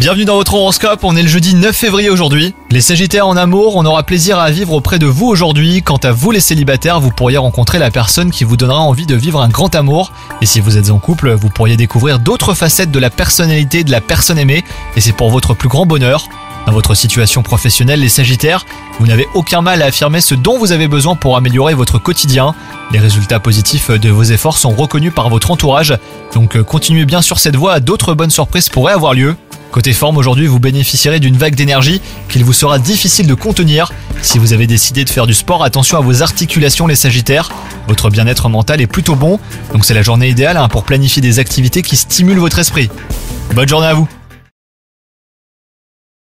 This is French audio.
Bienvenue dans votre horoscope, on est le jeudi 9 février aujourd'hui. Les Sagittaires en amour, on aura plaisir à vivre auprès de vous aujourd'hui. Quant à vous les célibataires, vous pourriez rencontrer la personne qui vous donnera envie de vivre un grand amour. Et si vous êtes en couple, vous pourriez découvrir d'autres facettes de la personnalité de la personne aimée. Et c'est pour votre plus grand bonheur. Dans votre situation professionnelle, les Sagittaires, vous n'avez aucun mal à affirmer ce dont vous avez besoin pour améliorer votre quotidien. Les résultats positifs de vos efforts sont reconnus par votre entourage, donc continuez bien sur cette voie, d'autres bonnes surprises pourraient avoir lieu. Côté forme, aujourd'hui, vous bénéficierez d'une vague d'énergie qu'il vous sera difficile de contenir. Si vous avez décidé de faire du sport, attention à vos articulations les Sagittaires. Votre bien-être mental est plutôt bon, donc c'est la journée idéale hein, pour planifier des activités qui stimulent votre esprit. Bonne journée à vous